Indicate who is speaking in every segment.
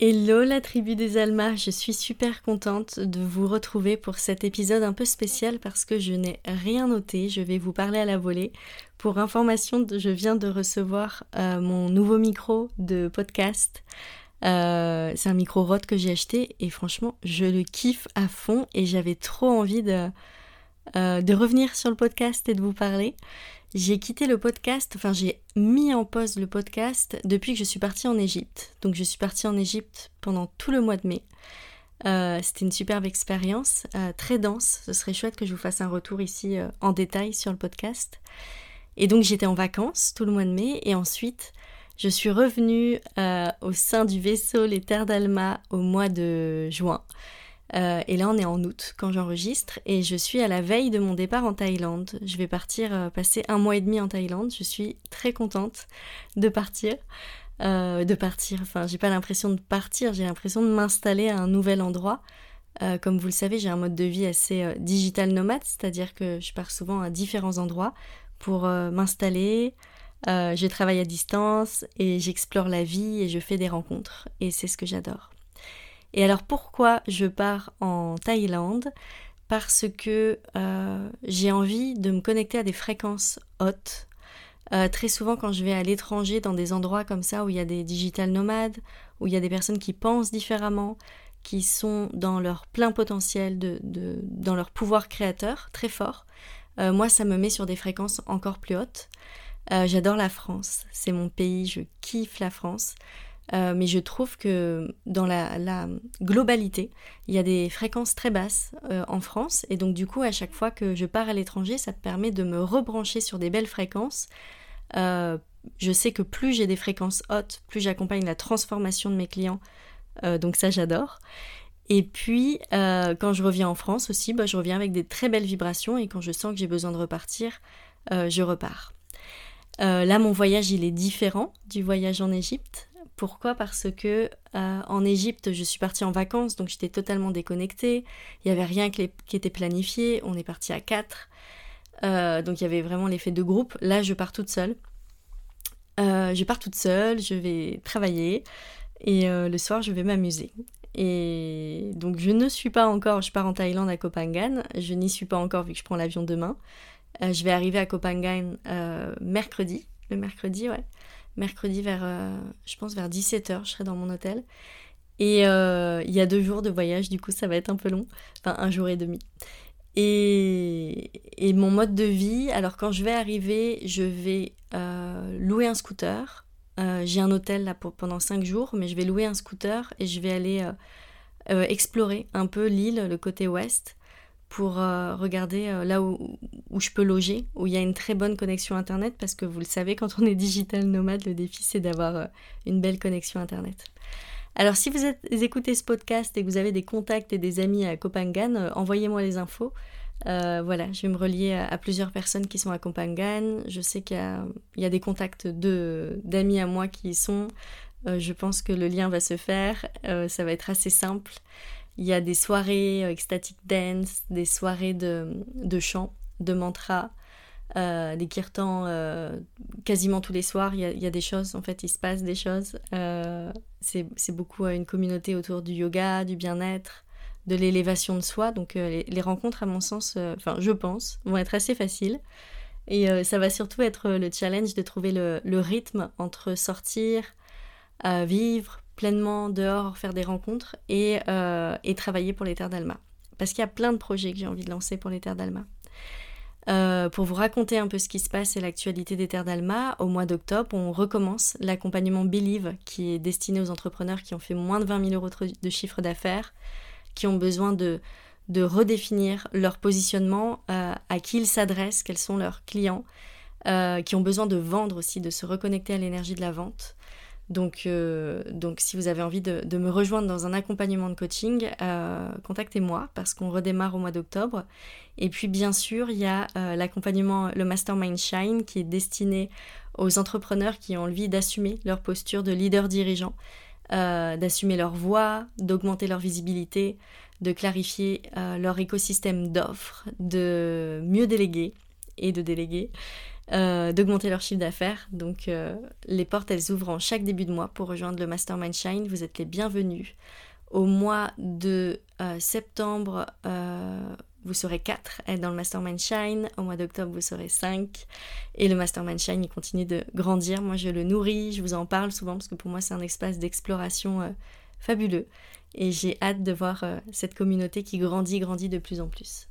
Speaker 1: Hello la tribu des Almas, je suis super contente de vous retrouver pour cet épisode un peu spécial parce que je n'ai rien noté, je vais vous parler à la volée. Pour information, je viens de recevoir euh, mon nouveau micro de podcast. Euh, c'est un micro Rode que j'ai acheté et franchement je le kiffe à fond et j'avais trop envie de, euh, de revenir sur le podcast et de vous parler. J'ai quitté le podcast, enfin j'ai mis en pause le podcast depuis que je suis partie en Égypte. Donc je suis partie en Égypte pendant tout le mois de mai. Euh, c'était une superbe expérience, euh, très dense. Ce serait chouette que je vous fasse un retour ici euh, en détail sur le podcast. Et donc j'étais en vacances tout le mois de mai et ensuite je suis revenue au sein du vaisseau Les Terres d'Alma au mois de juin. Euh, et là, on est en août quand j'enregistre et je suis à la veille de mon départ en Thaïlande. Je vais partir euh, passer un mois et demi en Thaïlande. Je suis très contente de partir. Euh, de partir, enfin, j'ai pas l'impression de partir, j'ai l'impression de m'installer à un nouvel endroit. comme vous le savez, j'ai un mode de vie assez digital nomade, c'est-à-dire que je pars souvent à différents endroits pour m'installer. je travaille à distance et j'explore la vie et je fais des rencontres. Et c'est ce que j'adore. Et alors pourquoi je pars en Thaïlande? Parce que euh, j'ai envie de me connecter à des fréquences hautes. Euh, très souvent quand je vais à l'étranger dans des endroits comme ça où il y a des digital nomades, où il y a des personnes qui pensent différemment, qui sont dans leur plein potentiel, dans leur pouvoir créateur très fort, euh, moi ça me met sur des fréquences encore plus hautes. J'adore la France, c'est mon pays, je kiffe la France. Euh, mais je trouve que dans la, globalité, il y a des fréquences très basses euh, en France. Et donc du coup, à chaque fois que je pars à l'étranger, ça me permet de me rebrancher sur des belles fréquences. Euh, je sais que plus j'ai des fréquences hautes, plus j'accompagne la transformation de mes clients. donc ça, j'adore. Et puis, quand je reviens en France aussi, bah, je reviens avec des très belles vibrations. Et quand je sens que j'ai besoin de repartir, je repars. là, mon voyage, il est différent du voyage en Égypte. Pourquoi? Parce que euh, en Égypte, je suis partie en vacances, donc j'étais totalement déconnectée. Il n'y avait rien qui, était planifié. On est parti à quatre. Euh, donc il y avait vraiment l'effet de groupe. Là, je pars toute seule. Euh, je pars toute seule, je vais travailler et le soir, je vais m'amuser. Et donc je ne suis pas encore, je pars en Thaïlande à Kopangan, je n'y suis pas encore vu que je prends l'avion demain. je vais arriver à Kopangan mercredi, le mercredi, ouais mercredi vers, euh, je pense, vers 17h, je serai dans mon hôtel. Et euh, il y a deux jours de voyage, du coup, ça va être un peu long. Enfin, un jour et demi. Et, et mon mode de vie, alors quand je vais arriver, je vais euh, louer un scooter. J'ai un hôtel là pendant cinq jours, mais je vais louer un scooter et je vais aller explorer un peu l'île, le côté ouest pour euh, regarder euh, là où, je peux loger, où il y a une très bonne connexion Internet, parce que vous le savez, quand on est digital nomade, le défi c'est d'avoir euh, une belle connexion Internet. Alors si vous, écoutez ce podcast et que vous avez des contacts et des amis à Copangan, envoyez-moi les infos. voilà, je vais me relier à, plusieurs personnes qui sont à Copangan. Je sais qu'il y, a des contacts d'amis à moi qui y sont. je pense que le lien va se faire. ça va être assez simple. Il y a des soirées ecstatic dance, des soirées de, de chant, de mantra, euh, des kirtans euh, quasiment tous les soirs. Il y, a, des choses, en fait, il se passe des choses. Euh, c'est beaucoup une communauté autour du yoga, du bien-être, de l'élévation de soi. Donc les, rencontres, à mon sens, enfin, je pense, vont être assez faciles. Et ça va surtout être le challenge de trouver le, le rythme entre sortir, vivre, pleinement dehors, faire des rencontres et, euh, et travailler pour les Terres d'Alma. Parce qu'il y a plein de projets que j'ai envie de lancer pour les Terres d'Alma. Euh, pour vous raconter un peu ce qui se passe et l'actualité des Terres d'Alma, au mois d'octobre, on recommence l'accompagnement Believe qui est destiné aux entrepreneurs qui ont fait moins de 20 000 euros de chiffre d'affaires, qui ont besoin de, de redéfinir leur positionnement, euh, à qui ils s'adressent, quels sont leurs clients, qui ont besoin de vendre aussi, de se reconnecter à l'énergie de la vente. Donc, euh, donc si vous avez envie de, me rejoindre dans un accompagnement de coaching, euh, contactez-moi parce qu'on redémarre au mois d'octobre. Et puis bien sûr, il y a euh, l'accompagnement, le Mastermind Shine, qui est destiné aux entrepreneurs qui ont envie d'assumer leur posture de leader dirigeant, d'assumer leur voix, d'augmenter leur visibilité, de clarifier leur écosystème d'offres, de mieux déléguer et de déléguer d'augmenter leur chiffre d'affaires. Donc les portes, elles ouvrent en chaque début de mois pour rejoindre le Mastermind Shine. Vous êtes les bienvenus. Au mois de septembre, vous serez 4 à être dans le Mastermind Shine. Au mois d'octobre, vous serez 5. Et le Mastermind Shine, il continue de grandir. Moi, je le nourris, je vous en parle souvent parce que pour moi, c'est un espace d'exploration euh, fabuleux. Et j'ai hâte de voir euh, cette communauté qui grandit, grandit de plus en plus.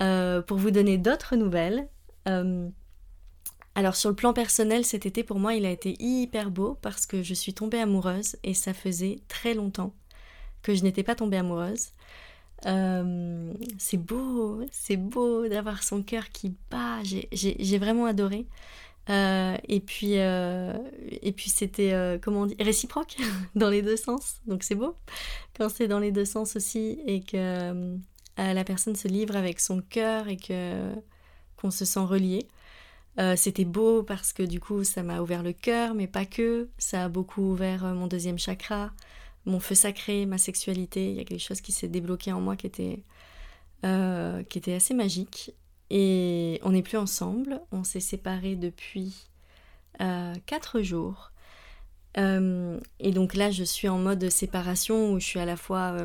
Speaker 1: Euh, pour vous donner d'autres nouvelles, alors sur le plan personnel, cet été pour moi, il a été hyper beau parce que je suis tombée amoureuse et ça faisait très longtemps que je n'étais pas tombée amoureuse. Euh, c'est beau, c'est beau d'avoir son cœur qui bat. J'ai vraiment adoré. Euh, et puis, euh, et puis c'était comment on dit réciproque dans les deux sens. Donc c'est beau quand c'est dans les deux sens aussi et que la personne se livre avec son cœur et que qu'on se sent relié. c'était beau parce que du coup ça m'a ouvert le cœur, mais pas que. Ça a beaucoup ouvert mon deuxième chakra mon feu sacré, ma sexualité. Il y a quelque chose qui s'est débloqué en moi qui était, euh, qui était assez magique. Et on n'est plus ensemble. On s'est séparés depuis euh, 4 jours. Euh, et donc là, je suis en mode séparation où je suis à la fois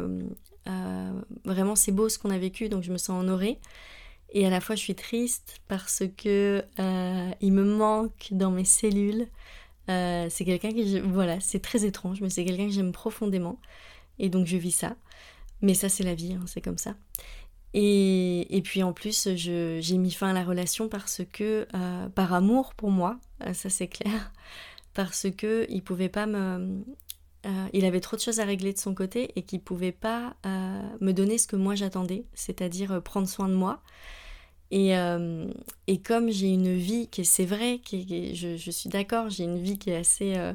Speaker 1: euh, vraiment c'est beau ce qu'on a vécu, donc je me sens honorée. Et à la fois, je suis triste parce que il me manque dans mes cellules euh, c'est quelqu'un que voilà, c'est très étrange, mais c'est quelqu'un que j'aime profondément. Et donc je vis ça. Mais ça, c'est la vie, hein, c'est comme ça. Et, puis en plus, j'ai mis fin à la relation parce que, euh, par amour pour moi, euh, ça c'est clair, parce que il pouvait pas me, il avait trop de choses à régler de son côté et qu'il pouvait pas me donner ce que moi j'attendais, c'est-à-dire prendre soin de moi. Euh, et, comme j'ai une vie qui est, c'est vrai, qui, je, suis d'accord, j'ai une vie qui est assez, euh,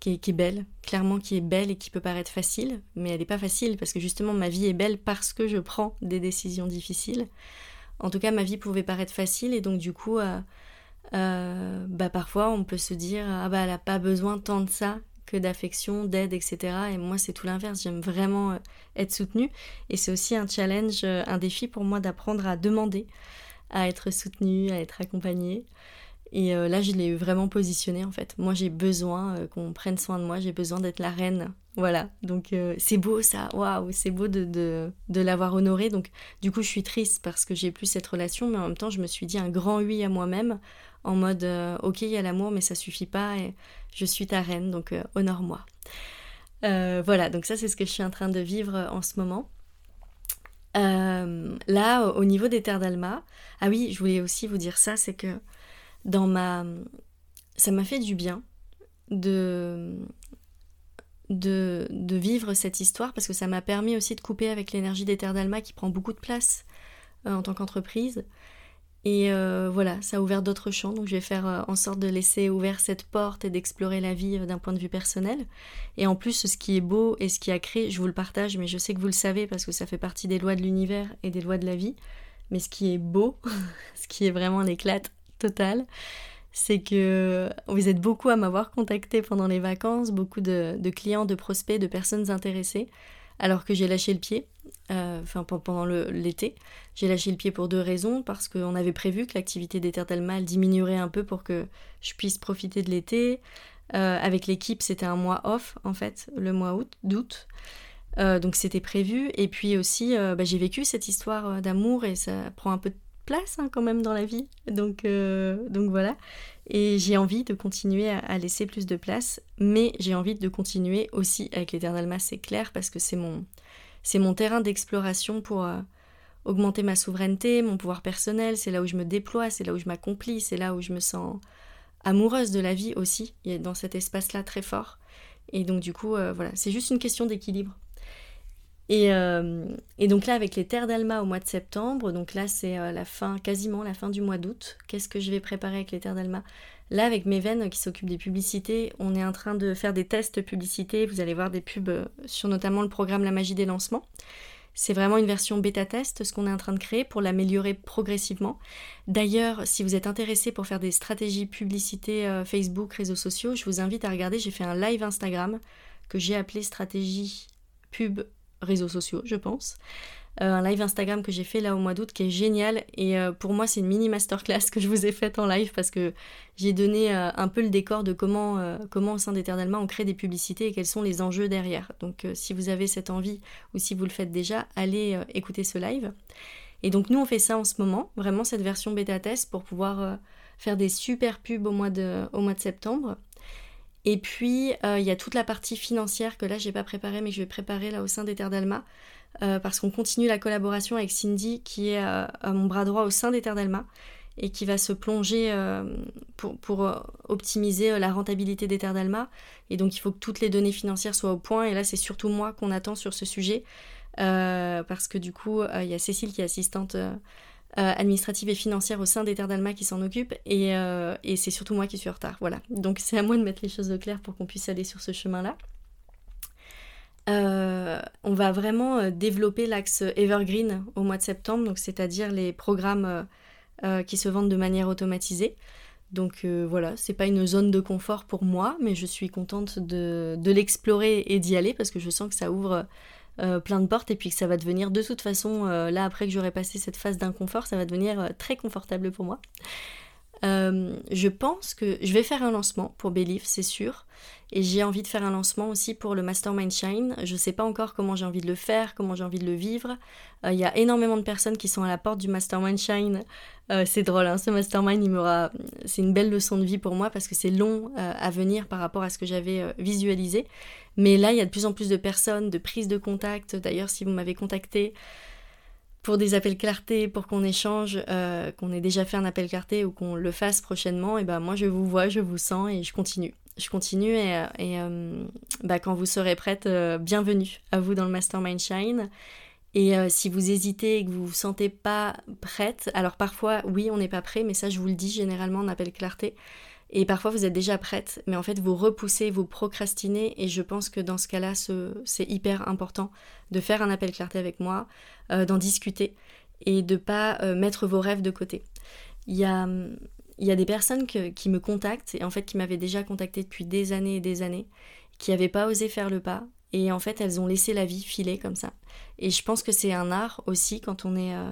Speaker 1: qui, est, belle, clairement qui est belle et qui peut paraître facile, mais elle n'est pas facile parce que justement ma vie est belle parce que je prends des décisions difficiles. En tout cas, ma vie pouvait paraître facile et donc du coup, euh, bah parfois on peut se dire ah bah elle a pas besoin tant de ça que d'affection, d'aide, etc. Et moi c'est tout l'inverse, j'aime vraiment être soutenue et c'est aussi un challenge, un défi pour moi d'apprendre à demander à être soutenue, à être accompagnée. Et euh, là, je l'ai vraiment positionné en fait. Moi, j'ai besoin euh, qu'on prenne soin de moi, j'ai besoin d'être la reine. Voilà, donc euh, c'est beau ça, waouh, c'est beau de, de, de l'avoir honoré. Donc, du coup, je suis triste parce que j'ai plus cette relation, mais en même temps, je me suis dit un grand oui à moi-même en mode ok, il y a l'amour, mais ça suffit pas et je suis ta reine, donc honore-moi. voilà, donc ça, c'est ce que je suis en train de vivre en ce moment. Euh, là, au niveau des terres d'Alma, ah oui, je voulais aussi vous dire ça, c'est que dans ma, ça m'a fait du bien de, de, vivre cette histoire parce que ça m'a permis aussi de couper avec l'énergie des terres d'Alma qui prend beaucoup de place euh, en tant qu'entreprise et euh, voilà, ça a ouvert d'autres champs, donc je vais faire euh, en sorte de laisser ouvert cette porte et d'explorer la vie euh, d'un point de vue personnel. Et en plus, ce qui est beau et ce qui a créé, je vous le partage, mais je sais que vous le savez parce que ça fait partie des lois de l'univers et des lois de la vie. Mais ce qui est beau, ce qui est vraiment l'éclat total, c'est que vous êtes beaucoup à m'avoir contacté pendant les vacances, beaucoup de clients, de prospects, de personnes intéressées alors que j'ai lâché le pied, euh, enfin pendant l'été. J'ai lâché le pied pour deux raisons, parce qu'on avait prévu que l'activité des terres diminuerait un peu pour que je puisse profiter de l'été. Euh, avec l'équipe, c'était un mois off, en fait, le mois d'août. Euh, donc c'était prévu. Et puis aussi, bah, j'ai vécu cette histoire d'amour et ça prend un peu de place hein, quand même dans la vie. Donc, donc voilà. Et j'ai envie de continuer à, laisser plus de place, mais j'ai envie de continuer aussi avec l'Eternal Mass, c'est clair, parce que c'est mon, c'est mon terrain d'exploration pour euh, augmenter ma souveraineté, mon pouvoir personnel, c'est là où je me déploie, c'est là où je m'accomplis, c'est là où je me sens amoureuse de la vie aussi, dans cet espace-là très fort. Et donc du coup, euh, voilà, c'est juste une question d'équilibre. Et, euh, et, donc là, avec les terres d'Alma au mois de septembre, donc là c'est euh, la fin, quasiment la fin du mois d'août. Qu'est-ce que je vais préparer avec les terres d'Alma? Là, avec mes veines qui s'occupent des publicités, on est en train de faire des tests publicités. Vous allez voir des pubs euh, sur notamment le programme La magie des lancements. C'est vraiment une version bêta-test, ce qu'on est en train de créer pour l'améliorer progressivement. D'ailleurs, si vous êtes intéressé pour faire des stratégies publicité Facebook, réseaux sociaux, je vous invite à regarder. J'ai fait un live Instagram que j'ai appelé stratégie pub réseaux sociaux, je pense. un live Instagram que j'ai fait là au mois d'août qui est génial. Et pour moi, c'est une mini masterclass que je vous ai faite en live parce que j'ai donné un peu le décor de comment, comment au sein d'Eternalma on crée des publicités et quels sont les enjeux derrière. Donc si vous avez cette envie ou si vous le faites déjà, allez écouter ce live. Et donc nous on fait ça en ce moment, vraiment cette version bêta test pour pouvoir faire des super pubs au mois de, au mois de septembre. Et puis, euh, il y a toute la partie financière que là, j'ai pas préparée, mais que je vais préparer là au sein d'Ether d'Alma. Euh, parce qu'on continue la collaboration avec Cindy, qui est euh, mon bras droit au sein d'Ether d'Alma, et qui va se plonger pour, pour optimiser la rentabilité d'Ether d'Alma. Et donc, il faut que toutes les données financières soient au point. Et là, c'est surtout moi qu'on attend sur ce sujet. parce que du coup, il y a Cécile qui est assistante euh, administrative et financière au sein des Terres d'Alma qui s'en occupe euh, et, c'est surtout moi qui suis en retard. Voilà. Donc c'est à moi de mettre les choses au clair pour qu'on puisse aller sur ce chemin-là. Euh, on va vraiment développer l'axe Evergreen au mois de septembre, donc c'est-à-dire les programmes qui se vendent de manière automatisée. Donc voilà, c'est pas une zone de confort pour moi, mais je suis contente de, de l'explorer et d'y aller parce que je sens que ça ouvre euh, plein de portes et puis que ça va devenir de toute façon, euh, là après que j'aurai passé cette phase d'inconfort, ça va devenir euh, très confortable pour moi. je pense que je vais faire un lancement pour Believe, c'est sûr. Et j'ai envie de faire un lancement aussi pour le Mastermind Shine. Je ne sais pas encore comment j'ai envie de le faire, comment j'ai envie de le vivre. Il y a énormément de personnes qui sont à la porte du Mastermind Shine. c'est drôle, hein, ce Mastermind, il c'est une belle leçon de vie pour moi parce que c'est long à venir par rapport à ce que j'avais visualisé. Mais là, il y a de plus en plus de personnes, de prises de contact. D'ailleurs, si vous m'avez contacté pour des appels clarté, pour qu'on échange, euh, qu'on ait déjà fait un appel clarté ou qu'on le fasse prochainement, et ben moi je vous vois, je vous sens et je continue. Je continue et, euh, euh, bah, quand vous serez prête, bienvenue à vous dans le Mastermind Shine. Et si vous hésitez et que vous vous sentez pas prête, alors parfois oui on n'est pas prêt, mais ça je vous le dis généralement en appel clarté. Et parfois, vous êtes déjà prête, mais en fait, vous repoussez, vous procrastinez. Et je pense que dans ce cas-là, c'est hyper important de faire un appel clarté avec moi, euh, d'en discuter et de pas euh, mettre vos rêves de côté. Il y a, y a des personnes qui me contactent, et en fait, qui m'avaient déjà contacté depuis des années et des années, qui n'avaient pas osé faire le pas. Et en fait, elles ont laissé la vie filer comme ça. Et je pense que c'est un art aussi quand on est euh,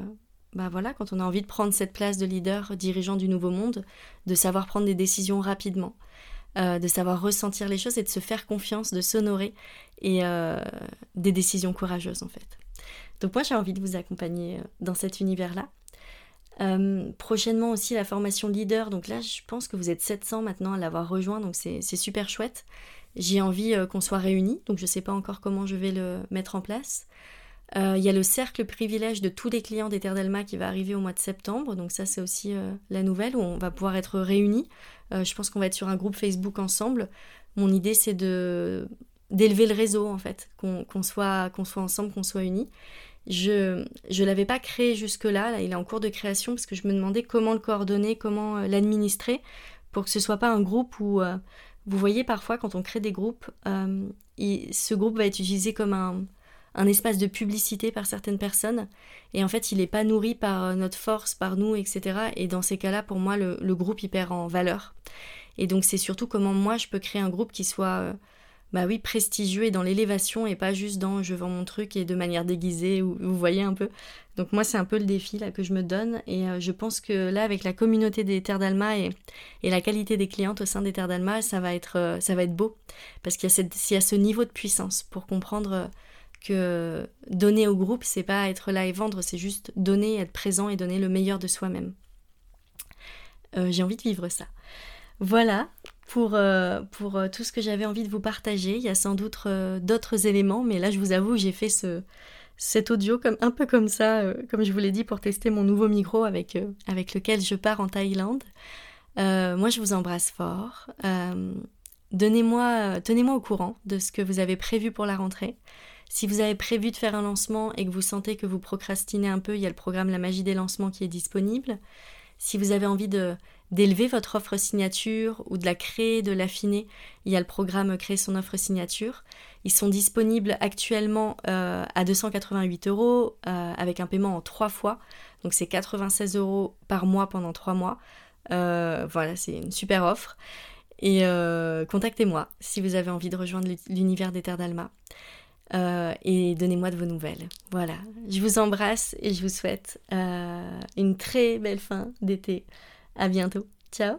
Speaker 1: bah voilà, quand on a envie de prendre cette place de leader dirigeant du nouveau monde, de savoir prendre des décisions rapidement, euh, de savoir ressentir les choses et de se faire confiance, de s'honorer et euh, des décisions courageuses en fait. Donc moi j'ai envie de vous accompagner euh, dans cet univers-là. prochainement aussi la formation leader, donc là je pense que vous êtes 700 maintenant à l'avoir rejoint, donc c'est super chouette. J'ai envie qu'on soit réunis, donc je ne sais pas encore comment je vais le mettre en place. Euh, il y a le cercle privilège de tous les clients d'Etherdelma qui va arriver au mois de septembre. Donc ça, c'est aussi euh, la nouvelle où on va pouvoir être réunis. Euh, je pense qu'on va être sur un groupe Facebook ensemble. Mon idée, c'est de d'élever le réseau en fait, qu'on soit, qu'on soit ensemble, qu'on soit unis. Je ne l'avais pas créé jusque-là, là, il est en cours de création parce que je me demandais comment le coordonner, comment l'administrer pour que ce soit pas un groupe où, vous voyez parfois quand on crée des groupes, ce groupe va être utilisé comme un, un espace de publicité par certaines personnes. Et en fait, il n'est pas nourri par euh, notre force, par nous, etc. Et dans ces cas-là, pour moi, le, groupe, il perd en valeur. Et donc, c'est surtout comment moi, je peux créer un groupe qui soit, euh, bah oui, prestigieux et dans l'élévation et pas juste dans je vends mon truc et de manière déguisée, ou, vous voyez un peu. Donc, moi, c'est un peu le défi là que je me donne. Et euh, je pense que là, avec la communauté des Terres d'Alma et, et, la qualité des clientes au sein des Terres d'Alma, ça, va être, ça va être beau. Parce qu'il y, y, a ce niveau de puissance pour comprendre donner au groupe, c'est pas être là et vendre, c'est juste donner, être présent et donner le meilleur de soi-même. Euh, j'ai envie de vivre ça. Voilà pour, euh, pour euh, tout ce que j'avais envie de vous partager. Il y a sans doute d'autres éléments, mais là je vous avoue, j'ai fait ce, cet audio comme, un peu comme ça, comme je vous l'ai dit, pour tester mon nouveau micro avec, avec lequel je pars en Thaïlande. moi je vous embrasse fort. Donnez-moi, tenez-moi au courant de ce que vous avez prévu pour la rentrée. Si vous avez prévu de faire un lancement et que vous sentez que vous procrastinez un peu, il y a le programme La magie des lancements qui est disponible. Si vous avez envie d'élever votre offre signature ou de la créer, de l'affiner, il y a le programme Créer son offre signature. Ils sont disponibles actuellement euh, à 288 euros euh, avec un paiement en trois fois. Donc c'est 96 euros par mois pendant trois mois. Euh, voilà, c'est une super offre. Et contactez-moi si vous avez envie de rejoindre l'univers des Terres d'Alma. Euh, et donnez-moi de vos nouvelles. Voilà, je vous embrasse et je vous souhaite une très belle fin d'été. À bientôt. Ciao